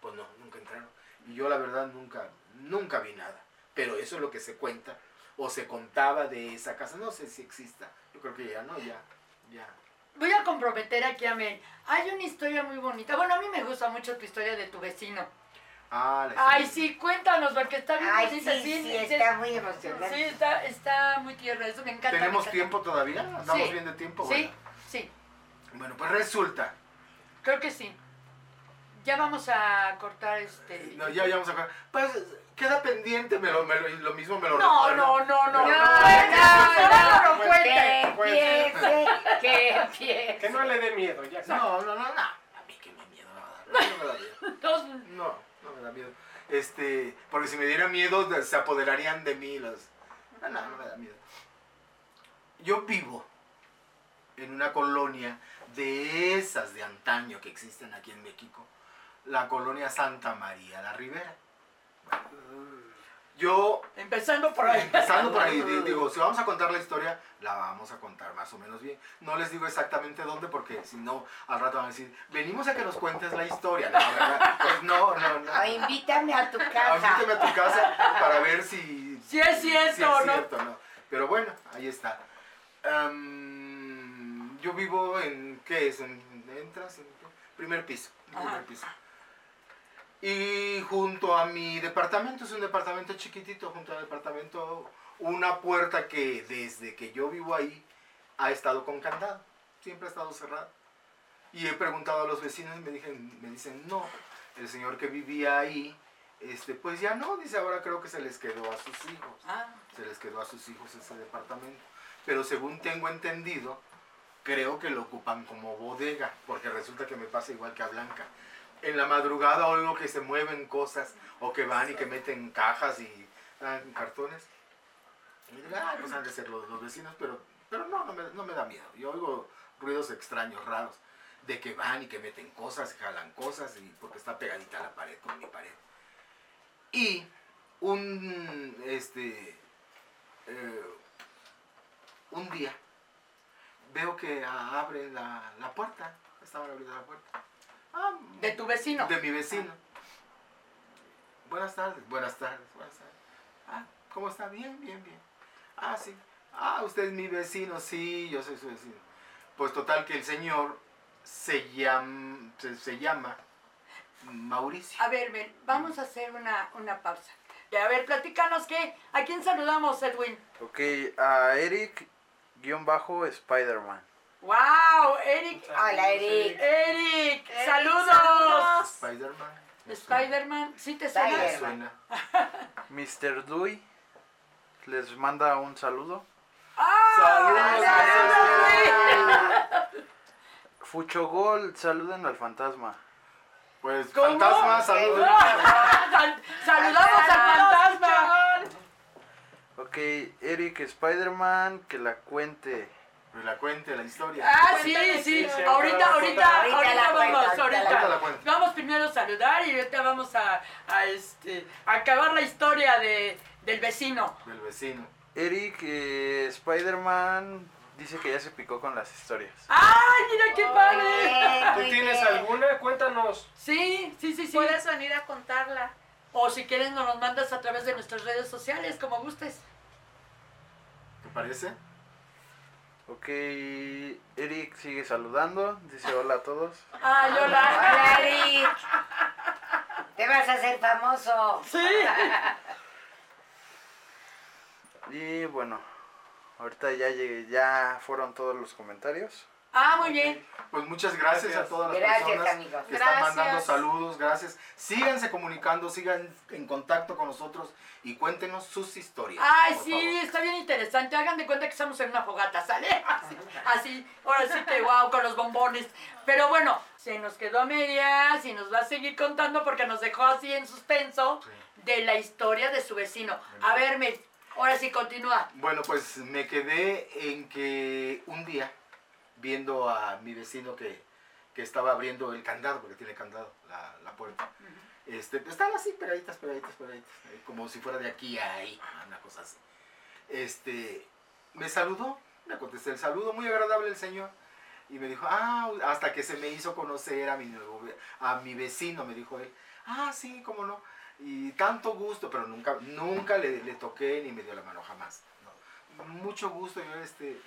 Pues no, nunca entraron. Y yo la verdad nunca, nunca vi nada. Pero eso es lo que se cuenta o se contaba de esa casa. No sé si exista. Yo creo que ya no, ya, ya. Voy a comprometer aquí a Mel. Hay una historia muy bonita. Bueno, a mí me gusta mucho tu historia de tu vecino. Ah, la Ay, sí, cuéntanos, porque está bien Ay, sí, sí, está muy emocionante. Sí, está, está muy tierna. Eso me encanta. ¿Tenemos tiempo todavía? ¿Andamos Sí. bien de tiempo? Sí, Bueno. sí, Bueno, pues resulta. creo que sí. Ya vamos a cortar este. No, ya, ya vamos a Pues queda pendiente, me lo, me lo, lo mismo me lo No, recuerda. no, no, no. No, No, no, no, no, Que empiece, que empiece. Que no le dé miedo, ya. No, no, no, no. A mí que me miedo dar. No me da miedo. No, no me da miedo. Este, porque si me diera miedo, se apoderarían de mí los. No, no, no me da miedo. Yo vivo en una colonia de esas de antaño que existen aquí en México, la colonia Santa María la Ribera. Yo empezando por ahí. Empezando por ahí, di- digo, si vamos a contar la historia, la vamos a contar más o menos bien. No les digo exactamente dónde, porque si no, al rato van a decir, venimos a que nos cuentes la historia. La verdad, pues no, no, no. O invítame a tu casa. Invítame a tu casa para ver si, Si es cierto si es o no. cierto, ¿no? Pero bueno, ahí está. Am, yo vivo en, ¿qué es? En- ¿Entras? En, primer piso. Primer Ajá. piso. Y junto a mi departamento, es un departamento chiquitito, junto al departamento, una puerta que desde que yo vivo ahí ha estado con candado, siempre ha estado cerrada. Y he preguntado a los vecinos y me, dicen, me dicen, no, el señor que vivía ahí, este, pues ya no, dice, ahora creo que se les quedó a sus hijos, Ah, se les quedó a sus hijos ese departamento. Pero según tengo entendido, creo que lo ocupan como bodega, porque resulta que me pasa igual que a Blanca. En la madrugada oigo que se mueven cosas, o que van y que meten cajas y ah, cartones. Y digo, ah, pues han de ser los, vecinos, pero, pero no, no me, da miedo. Yo oigo ruidos extraños, raros, de que van y que meten cosas, jalan cosas, y porque está pegadita la pared con mi pared. Y un, este, eh, un día veo que ah, abre la, la puerta, estaban abriendo la puerta. Ah, de tu vecino. de mi vecino. Buenas tardes, buenas tardes, buenas tardes. Ah, ¿cómo está? Bien, bien, bien. Ah, sí. Ah, usted es mi vecino, sí, yo soy su vecino. Pues total que el señor se llama, se, se llama Mauricio. A ver, ven, vamos a hacer una, una pausa. A ver, platícanos qué. ¿A quién saludamos, Edwin? Ok, a Eric, guion bajo, Spider-Man. ¡Wow! Eric. Hola, Eric. Eric, Eric, saludos. saludos. Spider-Man. Spider-Man, ¿sí te suena? suena, me Spider-Man. suena. Mr. Dewey les manda un saludo. ¡Ah! Fucho Gol, saluden al fantasma. Pues ¿Cómo? fantasma, saludos. Sal- Saludamos al fantasma. Ok, Eric, Spider-Man, que la cuente. Que la cuente la historia. Ah, sí, Cuéntame, sí. sí, sí, Ahorita, ahorita ahorita, vamos, ahorita la. Vamos primero a saludar y ahorita vamos a, a, este, a acabar la historia de, del vecino. Del vecino. Eric, eh, Spider-Man, dice que ya se picó con las historias. ¡Ay, mira qué padre! ¿Tú tienes alguna? Cuéntanos. Sí, sí, sí, sí. Puedes venir a contarla. O si quieres nos los mandas a través de nuestras redes sociales, como gustes. ¿Te parece? Ok, Eric sigue saludando, dice hola a todos. ¡Ay, Hola, hola! Eric. Te vas a hacer famoso. Sí. Y bueno, ahorita ya llegué, ya fueron todos los comentarios. Ah, muy bien. Pues muchas gracias, Gracias. a todas las Gracias, personas amigos. que están mandando saludos, gracias. Síganse comunicando, sigan en contacto con nosotros y cuéntenos sus historias. Ay, sí, favor. está bien interesante. Hagan de cuenta que estamos en una fogata, ¿sale? Así, así, ahora sí que wow, con los bombones. Pero bueno, se nos quedó a medias y nos va a seguir contando porque nos dejó así en suspenso Sí. de la historia de su vecino. A ver, Mel, ahora sí continúa. Bueno, pues me quedé en que un día, viendo a mi vecino que, que estaba abriendo el candado, porque tiene candado la, la puerta, este, estaban así pegaditas, pegaditas, pegaditas, eh, como si fuera de aquí a ahí, una cosa así. Este, me saludó, le contesté el saludo, muy agradable el señor, y me dijo, ah, hasta que se me hizo conocer a mi, nuevo a mi vecino, me dijo él, ah, sí, cómo no, y tanto gusto, pero nunca, nunca le, le toqué ni me dio la mano, jamás. no. Mucho gusto, yo este,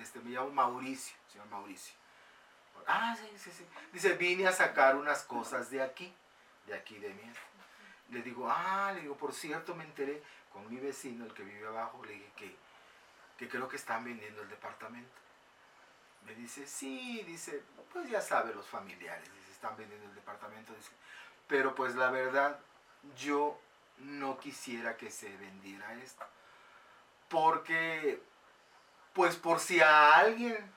este, me llamo Mauricio, señor Mauricio. Ah, sí, sí, sí. Dice, vine a sacar unas cosas de aquí, de aquí de mí. Le digo, ah, le digo, por cierto, me enteré con mi vecino, el que vive abajo, le dije que, que creo que están vendiendo el departamento. Me dice, sí, dice, pues ya sabe los familiares, están vendiendo el departamento, dice, pero pues la verdad, yo no quisiera que se vendiera esto. Porque, pues por si a alguien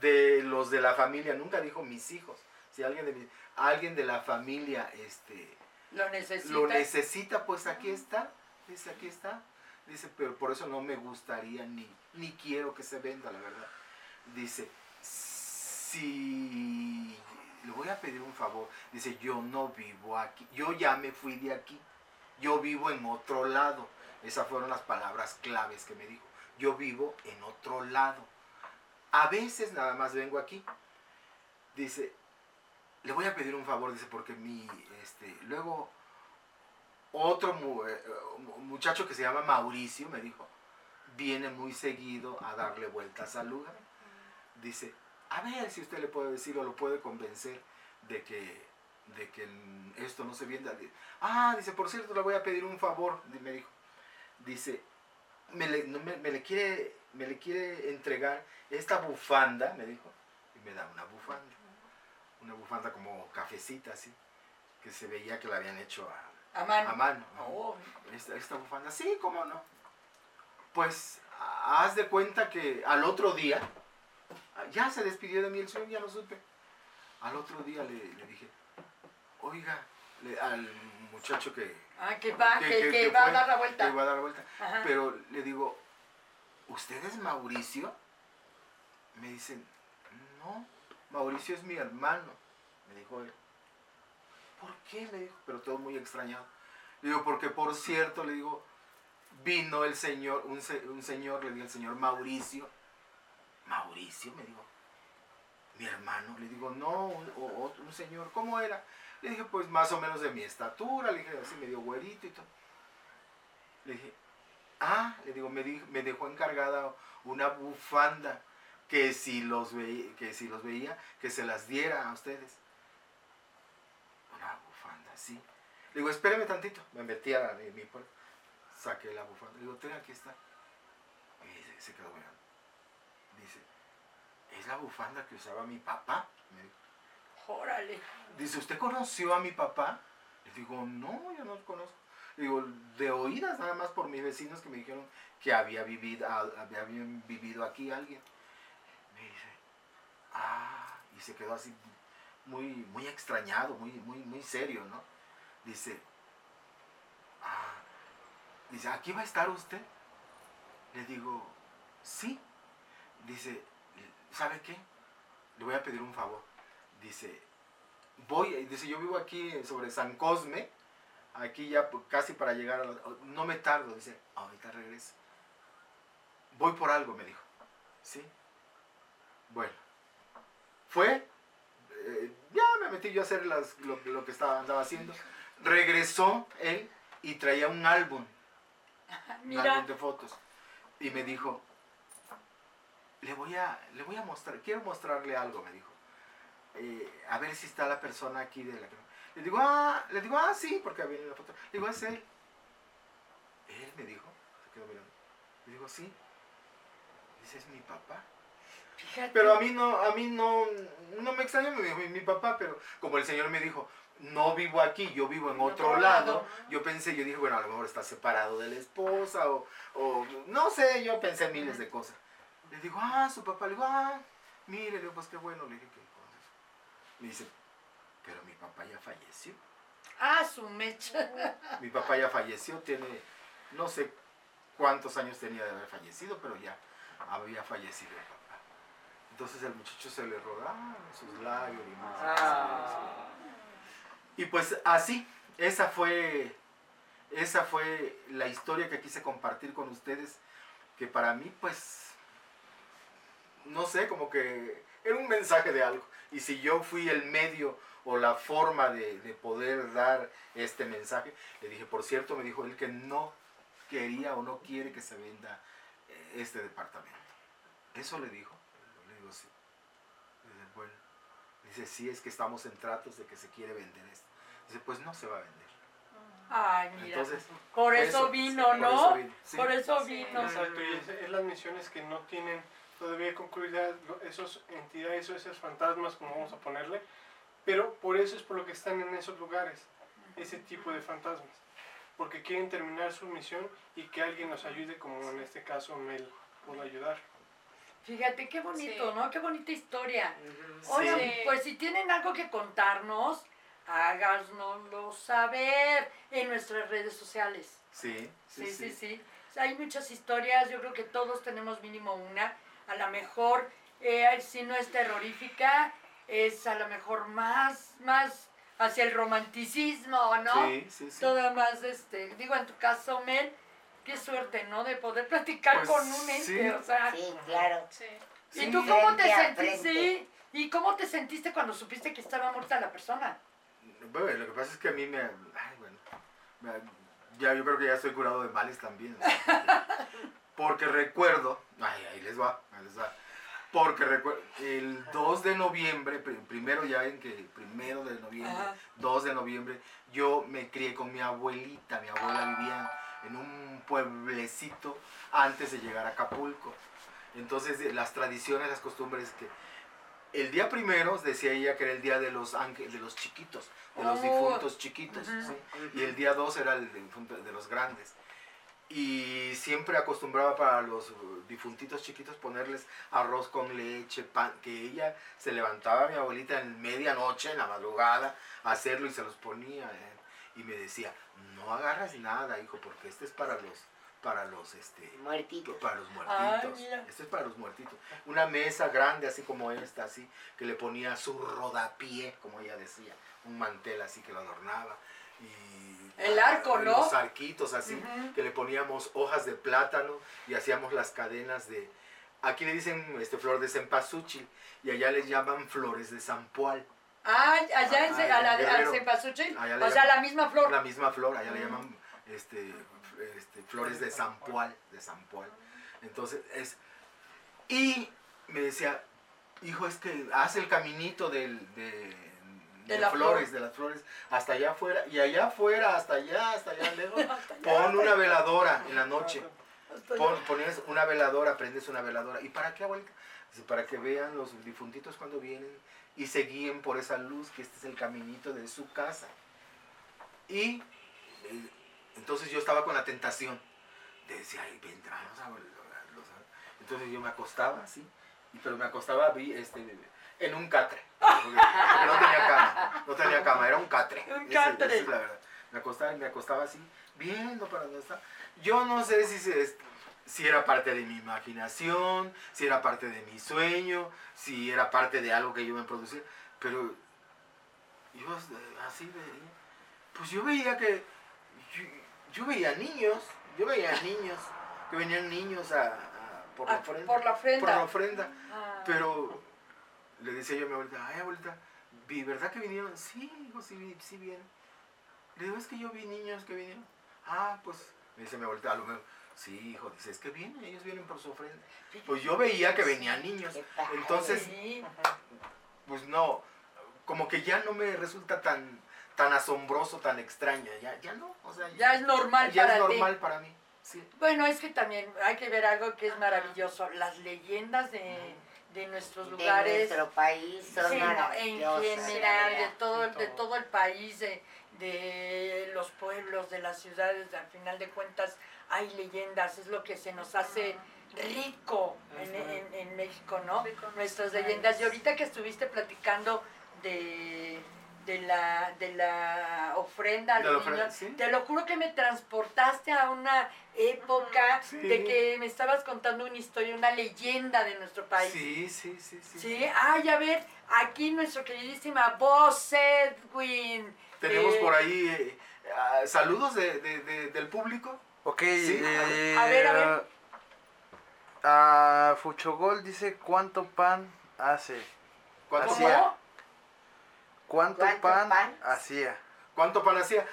de los de la familia, nunca dijo mis hijos, si alguien de, mi- alguien de la familia este, Lo necesitas. lo necesita, pues aquí está, dice, aquí está. Dice, pero por eso no me gustaría ni, ni quiero que se venda, la verdad. Dice, si le voy a pedir un favor, dice, yo no vivo aquí, yo ya me fui de aquí, yo vivo en otro lado. Esas fueron las palabras claves que me dijo. Yo vivo en otro lado. A veces nada más vengo aquí. Dice, le voy a pedir un favor, dice, porque mi, este, luego otro mu- eh, muchacho que se llama Mauricio me dijo, viene muy seguido a darle vueltas al lugar. Dice, a ver si usted le puede decir o lo puede convencer de que, de que esto no se venda. Ah, dice, por cierto, le voy a pedir un favor, me dijo. Dice, me le, me, me le quiere, me le quiere entregar esta bufanda, me dijo, y me da una bufanda. Una bufanda como cafecita, así, que se veía que la habían hecho a, A mano. a mano. ¿no? Oh, esta, esta bufanda, sí, cómo no. Pues haz de cuenta que al otro día, ah, ya se despidió de mí el sueño, ya lo supe. Al otro día le, le dije, oiga, le- al muchacho que, ah, que va, que, que, que va a dar la que vuelta. iba a dar la vuelta. Ajá. Pero le digo, ¿usted es Mauricio? Me dicen, no, Mauricio es mi hermano, me dijo él. ¿Por qué? Le dijo, pero todo muy extrañado. Le digo, porque por cierto, le digo, vino el señor, un, se- un señor, le digo, el señor Mauricio. Mauricio, me dijo, mi hermano. Le digo, no, un, un señor, ¿cómo era? Le dije, pues más o menos de mi estatura, le dije, así medio güerito y todo. Le dije, ah, le digo, me, dejó encargada una bufanda, que si los veía, que se las diera a ustedes. Una bufanda, sí. Le digo, espéreme tantito. Me metí a mi puerta, saqué la bufanda. Le digo, ten, aquí está. Y se, se quedó mirando. Dice, es la bufanda que usaba mi papá. Me dijo. Órale. Dice, ¿usted conoció a mi papá? Le digo, no, yo no lo conozco. Digo, de oídas nada más por mis vecinos que me dijeron que había vivido, había vivido aquí alguien. Me dice, ah, y se quedó así muy, muy extrañado, muy, muy, muy serio, ¿no? Dice, ah, dice, ¿aquí va a estar usted? Le digo, sí. Dice, ¿sabe qué? Le voy a pedir un favor. Dice, voy, dice, yo vivo aquí sobre San Cosme, aquí ya pues, casi para llegar a la- no me tardo, dice, ahorita regreso. Voy por algo, me dijo. ¿Sí? Bueno, fue, eh, ya me metí yo a hacer las- lo, lo que estaba, andaba haciendo. Regresó él y traía un álbum, un Mira, álbum de fotos. Y me dijo, le voy a, le voy a mostrar, quiero mostrarle algo, me dijo. Eh, a ver si está la persona aquí de la que... Le digo, ah, le digo, ah, sí, porque había la foto. Le digo, es él. Él me dijo, se quedó mirando. Le digo, sí. Dice, es mi papá. fíjate. Pero a mí no, a mí no, no me extraña mi, mi- mi papá, pero como el señor me dijo, no vivo aquí, yo vivo en otro, lado, lado. yo pensé, yo dije, bueno, a lo mejor está separado de la esposa, o, o no sé, yo pensé miles de cosas. Le digo, ah, su papá, le digo, ah, mire, le digo, pues qué bueno, le dije que conoces". Me dice, pero mi papá ya falleció. Ah, su mecha. Mi papá ya falleció, tiene, no sé cuántos años tenía de haber fallecido, pero ya había fallecido el papá. Entonces el muchacho se le rodaban sus lágrimas. Ah. Y pues así, esa fue, esa fue la historia que quise compartir con ustedes, que para mí pues, no sé, como que era un mensaje de algo. Y si yo fui el medio o la forma de, de poder dar este mensaje, le dije, por cierto, me dijo él que no quería o no quiere que se venda eh, este departamento. Eso le dijo. Le digo, sí. Dice, bueno. Dice, sí, es que estamos en tratos de que se quiere vender esto. Dice, pues no se va a vender. Ay, mira. Entonces, por eso, eso- vino, ¿no? eso vino, sí. Por eso Sí. vino. Exacto, y es, es las misiones que no tienen todavía concluidas esos entidades o esos fantasmas, como vamos a ponerle, pero por eso es por lo que están en esos lugares, ese tipo de fantasmas, porque quieren terminar su misión y que alguien nos ayude, como en este caso Mel pudo ayudar. Fíjate qué bonito, Sí. ¿no? Qué bonita historia. Ujú. Oigan, Sí. pues si tienen algo que contarnos, háganoslo saber en nuestras redes sociales. Sí, Sí, sí, sí. O sea, hay muchas historias, yo creo que todos tenemos mínimo una. A lo mejor, eh, si no es terrorífica, es a lo mejor más, más hacia el romanticismo, ¿no? Sí, sí, sí. Toda más, este, digo, en tu caso, Mel, qué suerte, ¿no? De poder platicar Pues, con un ente, sí. o sea. Sí, claro. Sí. ¿Y Sí. tú cómo te sentiste? ¿Y cómo te sentiste cuando supiste que estaba muerta la persona? Bueno, lo que pasa es que a mí me... Ay, bueno. me- ya yo creo que ya estoy curado de males también. porque recuerdo... Ay, ahí les va, ahí les va. Porque recuerdo... El 2 de noviembre, pri- primero ya en que... Primero de noviembre, Ajá. 2 de noviembre, yo me crié con mi abuelita. Mi abuela vivía en un pueblecito antes de llegar a Acapulco. Entonces, las tradiciones, las costumbres que... El día primero decía ella que era el día de los ángeles, de los chiquitos, de los Oh. difuntos chiquitos. ¿sí? Y el día 2 era el de, de los grandes. Y siempre acostumbraba para los difuntitos chiquitos ponerles arroz con leche, pan, que ella se levantaba mi abuelita en medianoche, en la madrugada, a hacerlo y se los ponía. eh, y me decía, no agarras nada, hijo, porque este es para los, para los, este, Muertitos. para los muertitos. Esto es para los muertitos. Una mesa grande, así como esta, así, que le ponía su rodapié, como ella decía. Un mantel así que lo adornaba. Y El arco, ¿no? Los arquitos así, que le poníamos hojas de plátano y hacíamos las cadenas de... Aquí le dicen este, flor de cempasúchil y allá les llaman flores de zampual. Ah, allá en, Ah, a la, al cempasúchil, o sea, la misma flor. La misma flor, allá le llaman este, este, flores de zampual, de. Entonces es... Y me decía, hijo, es que haz el caminito del, de, De de la flores, flor. de las flores, hasta allá afuera, y allá afuera, hasta allá, hasta allá lejos, pon una veladora en la noche. Pon, pones una veladora, prendes una veladora. ¿Y para qué, abuelita? Dice, para que vean los difuntitos cuando vienen y se guíen por esa luz, que este es el caminito de su casa. Y eh, entonces yo estaba con la tentación de decir, ay, vendrán los abuelos. los abuelos". Entonces yo me acostaba así, y- pero me acostaba vi, este, en un catre. Porque, porque no tenía cama, no tenía cama, era un catre. Un catre. esa es la verdad. Me acostaba me acostaba así, viendo para dónde está. Yo no sé si, se- si era parte de mi imaginación, si era parte de mi sueño, si era parte de algo que yo me producía, pero yo así veía. Pues yo veía que, yo, yo veía niños, yo veía niños, que venían niños a, a- por, la ofrenda, por la ofrenda. por la ofrenda. Ah. Pero le decía yo a mi abuelita, ay abuelita, ¿vi, ¿verdad que vinieron? Sí, hijo, sí, sí vienen. Le digo, es que yo vi niños que vinieron. Ah, pues, me dice mi abuelita, a lo mejor, sí, hijo, dice, es que vienen, ellos vienen por su ofrenda. Pues yo veía que venían niños. Entonces, pues no, como que ya no me resulta tan, tan asombroso, tan extraña, ya, ya no, o sea, Ya es normal ya para es ti. normal para mí. Sí. Bueno, es que también hay que ver algo que es maravilloso. Las leyendas de, de nuestros de lugares. nuestro país son Sí, no, en general, de todo, de todo. todo el país, de, de los pueblos, de las ciudades, al final de cuentas hay leyendas, es lo que se nos hace rico en, en- en México, ¿no? Nuestras leyendas. Y ahorita que estuviste platicando de, de, la, de la ofrenda al De la niño, sí. te lo juro que me transportaste a una época Sí. de que me estabas contando una historia, una leyenda de nuestro país. Sí, sí, sí, sí. Sí, ay, a ver, aquí nuestra queridísima Boss Edwin. Tenemos Eh, por ahí eh, ah, saludos de, de- de- del público. Ok, Sí, eh, a ver, a ver. ah, Fuchogol dice cuánto pan hace. ¿Cuánto. ¿Cuánto, ¿Cuánto pan, pan? hacía? cuánto pan hacía?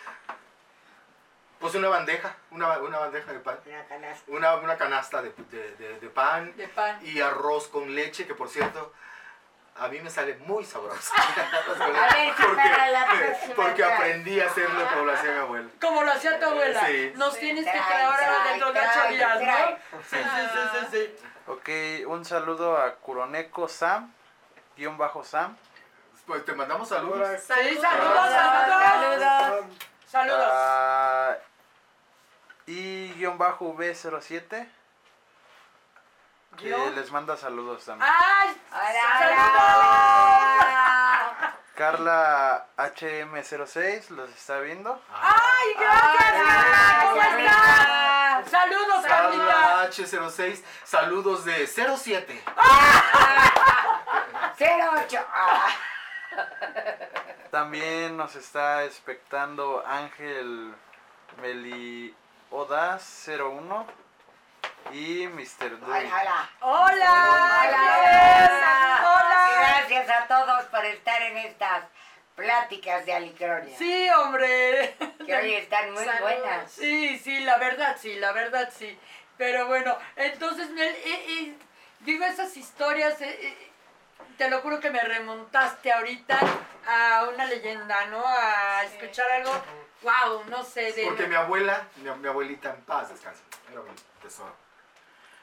Pues una bandeja, una, una bandeja de pan. Una canasta. Una, una canasta de, de- de- de pan De pan. y arroz con leche, que por cierto, a mí me sale muy sabroso. A ver si para la próxima Porque traes. aprendí a hacerlo como lo hacía mi abuelo. Como lo hacía tu abuela. Sí. Nos Sí. tienes que Trae, traer ahora dentro de trae, ocho días, trae. ¿no? Sí, sí, sí, sí, sí. Ok, un saludo a Curoneco Sam, guion bajo Sam. Pues te mandamos saludos. Sí, saludos, saludos. Saludos. Saludos. Ah, y guion bajo V07, que Guión. les manda saludos también. ¡Ay! Hola, ¡Saludos! Carla HM06 los está viendo. ¡Ay, gracias, Carla! ¿Cómo estás? Saludos, Carlita. Carla H06, saludos de 07. 08. También nos está expectando Ángel Meliodas 01 y Mr. Dewey. hola, hola. ¡Hola! Hola, ¡Hola! Gracias a todos por estar en estas pláticas de Alicronia. Sí, hombre. Que hoy están muy buenas. Sí, sí, la verdad sí, la verdad sí. Pero bueno, entonces, Mel, eh, eh, digo, esas historias, eh, eh, te lo juro que me remontaste ahorita a una leyenda, ¿no? A escuchar algo, wow, no sé, de... Porque mi abuela, mi, mi abuelita en paz, descansa, era mi tesoro.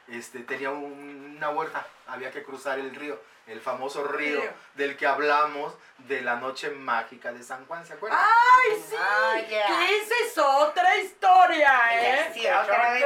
Este, tenía un- una huerta, había que cruzar el río, el famoso río Río. del que hablamos de la noche mágica de San Juan, ¿se acuerdan? ¡Ay, sí! Que esa es otra historia, ¿eh? Sí, otra vez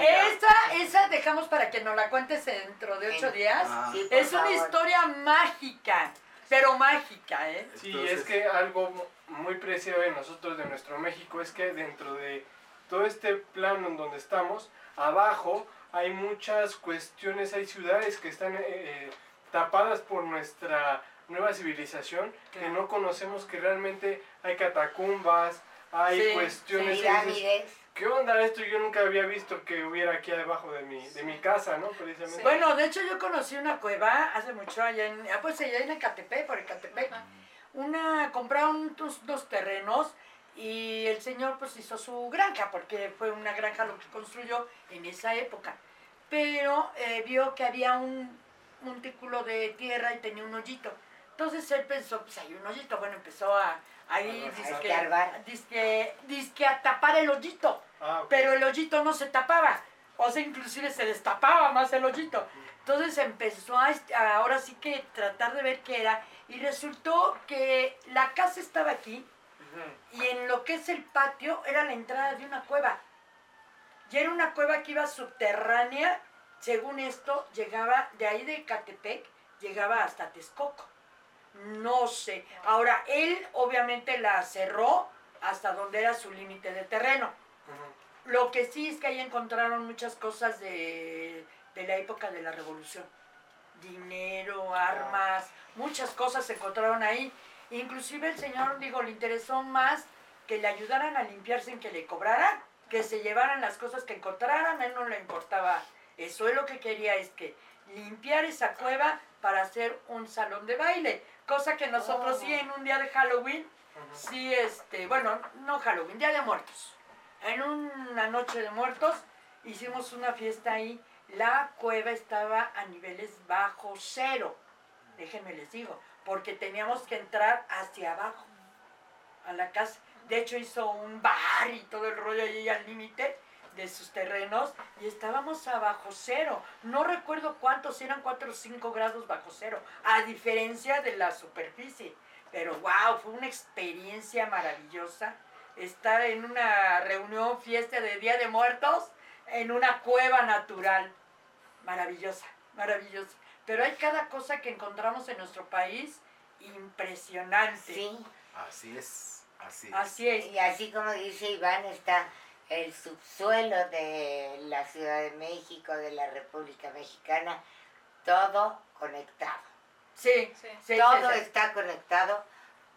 esa, esa dejamos para que nos la cuentes dentro de ocho días. Ah. Sí, Es una favor. historia mágica, pero mágica, ¿eh? Sí, Entonces- es que algo mu- muy preciado de nosotros, de nuestro México, es que dentro de todo este plano en donde estamos, abajo hay muchas cuestiones, hay ciudades que están eh, eh, tapadas por nuestra nueva civilización, que no conocemos que realmente hay catacumbas, hay Sí, cuestiones... Pirámides. ¿Qué onda esto? Yo nunca había visto que hubiera aquí debajo de mi, de mi casa, ¿no? Precisamente. Bueno, de hecho yo conocí una cueva hace mucho allá en, ah, pues allá en Ecatepec, por Ecatepec. Una, compraron unos, unos terrenos y el señor pues hizo su granja, porque fue una granja lo que construyó en esa época. Pero eh, vio que había un, montículo de tierra y tenía un hoyito. Entonces él pensó, pues hay un hoyito. Bueno, empezó a ahí, A dizque, escarbar. dizque, dizque a tapar el hoyito. Ah. Pero el hoyito no se tapaba. O sea, inclusive se destapaba más el hoyito. Entonces empezó a, est- a ahora sí que tratar de ver qué era. Y resultó que la casa estaba aquí y en lo que es el patio era la entrada de una cueva. Y era una cueva que iba subterránea, según esto, llegaba de ahí de Catepec, llegaba hasta Texcoco. No sé. Ahora, él obviamente la cerró hasta donde era su límite de terreno. Lo que sí es que ahí encontraron muchas cosas de, de la época de la revolución. Dinero, armas, muchas cosas se encontraron ahí. Inclusive el señor, digo, le interesó más que le ayudaran a limpiar sin que le cobraran, que se llevaran las cosas que encontraran, a él no le importaba eso. Él lo que quería es que limpiar esa cueva para hacer un salón de baile. Cosa que nosotros sí en un día de Halloween, sí, este, bueno, no Halloween, Día de Muertos. En una noche de muertos hicimos una fiesta ahí. La cueva estaba a niveles bajo cero. Déjenme les digo, porque teníamos que entrar hacia abajo a la casa. De hecho hizo un bar y todo el rollo ahí al límite de sus terrenos y estábamos a bajo cero. No recuerdo cuántos, eran 4 o 5 grados bajo cero, a diferencia de la superficie. Pero wow, fue una experiencia maravillosa estar en una reunión, fiesta de Día de Muertos, en una cueva natural. Maravillosa, maravillosa. Pero hay cada cosa que encontramos en nuestro país impresionante. Sí, Así es, así es. Así es. y así como dice Iván, está el subsuelo de la Ciudad de México, de la República Mexicana, todo conectado. Sí, Sí. sí, todo sí, sí. está conectado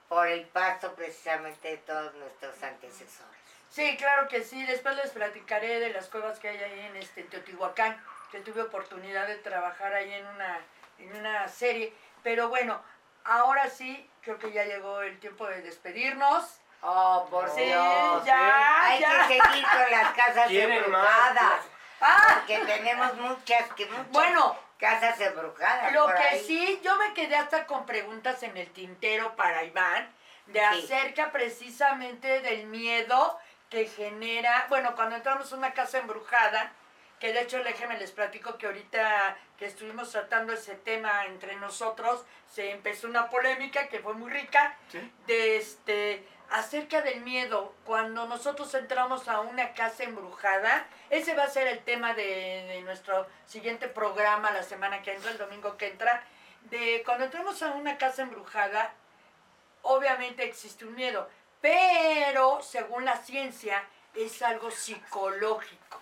por el paso precisamente de todos nuestros antecesores. Sí, claro que sí. Después les platicaré de las cuevas que hay ahí en este en Teotihuacán, que tuve oportunidad de trabajar ahí en una, en una serie. Pero bueno, ahora sí, creo que ya llegó el tiempo de despedirnos. Oh, por Sí, Dios. ya, Hay ya. que seguir con las casas embrujadas. Ah, Porque tenemos muchas, que muchas bueno, casas embrujadas. Lo por que ahí. sí, yo me quedé hasta con preguntas en el tintero para Iván, de Sí. acerca precisamente del miedo que genera, bueno, cuando entramos a una casa embrujada, que de hecho déjenme les platico que ahorita que estuvimos tratando ese tema entre nosotros, se empezó una polémica que fue muy rica, ¿Sí? de este acerca del miedo cuando nosotros entramos a una casa embrujada ese va a ser el tema de, nuestro siguiente programa la semana que entra el domingo que entra de cuando entramos a una casa embrujada obviamente existe un miedo pero según la ciencia es algo psicológico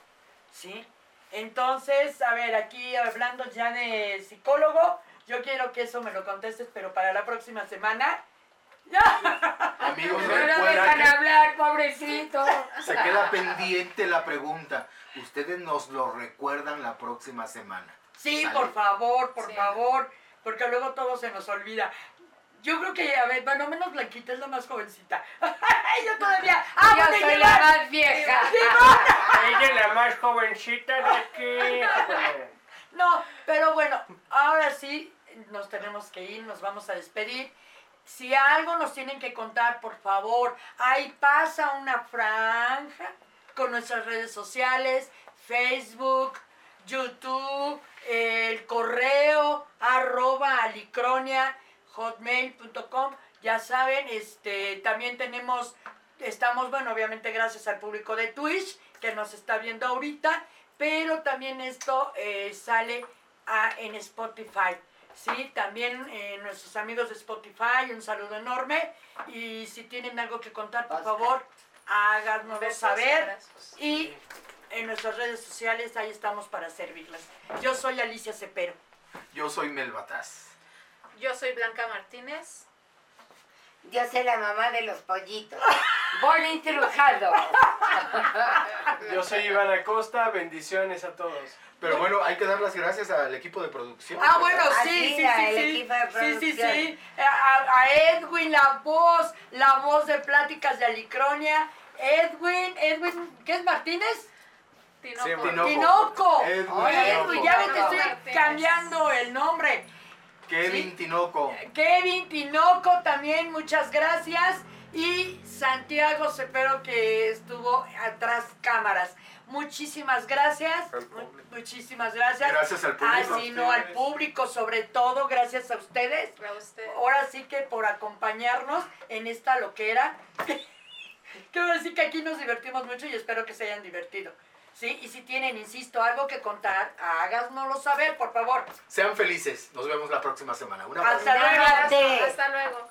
sí entonces a ver aquí hablando ya de psicólogo yo quiero que eso me lo contestes pero para la próxima semana Amigos, no lo recuerden dejan que hablar, pobrecito. se queda pendiente la pregunta. Ustedes nos lo recuerdan la próxima semana. Sí, ¿Sale? por favor, por Sí. favor, porque luego todo se nos olvida. Yo creo que, a ver, bueno, menos Blanquita es la más jovencita. Yo todavía. ¡Ah, Yo soy la más vieja. Ella es la más jovencita de aquí. No, pero bueno, ahora sí nos tenemos que ir, nos vamos a despedir. Si algo nos tienen que contar, por favor, ahí pasa una franja con nuestras redes sociales, Facebook, YouTube, el correo, arroba alicronia, hotmail.com. Ya saben, este, también tenemos, estamos, bueno, obviamente gracias al público de Twitch que nos está viendo ahorita, pero también esto eh, sale a- en Spotify. Sí, también eh, nuestros amigos de Spotify, un saludo enorme. Y si tienen algo que contar, por favor, háganoslo Besos, saber. Y en nuestras redes sociales, ahí estamos para servirles. Yo soy Alicia Cepero. Yo soy Mel Bataz. Yo soy Blanca Martínez. Yo soy la mamá de los pollitos. Boli Trujado. Yo soy Iván Acosta, bendiciones a todos. Pero bueno, hay que dar las gracias al equipo de producción. Ah, bueno, sí, sí, sí, sí, al sí. equipo de Sí, sí, producción. sí. A, a Edwin, la voz, la voz de Pláticas de Alicronia. Edwin, Edwin, ¿qué es Martínez? Tinoco. Sí, Tinoco. Tinoco. Edwin. Edwin, ya ves, te estoy Martínez. cambiando el nombre. Kevin Sí. Tinoco. Kevin Tinoco también, muchas gracias. Y Santiago Cepero que estuvo atrás cámaras. Muchísimas gracias. Muchísimas gracias. Gracias al público. Así no al público, sobre todo, gracias a ustedes. A usted. Ahora sí que por acompañarnos en esta loquera. Quiero decir que aquí nos divertimos mucho y espero que se hayan divertido. ¿Sí? Y si tienen, insisto, algo que contar, háganoslo saber, por favor. Sean felices. Nos vemos la próxima semana. Un abrazo. Hasta luego. Hasta luego.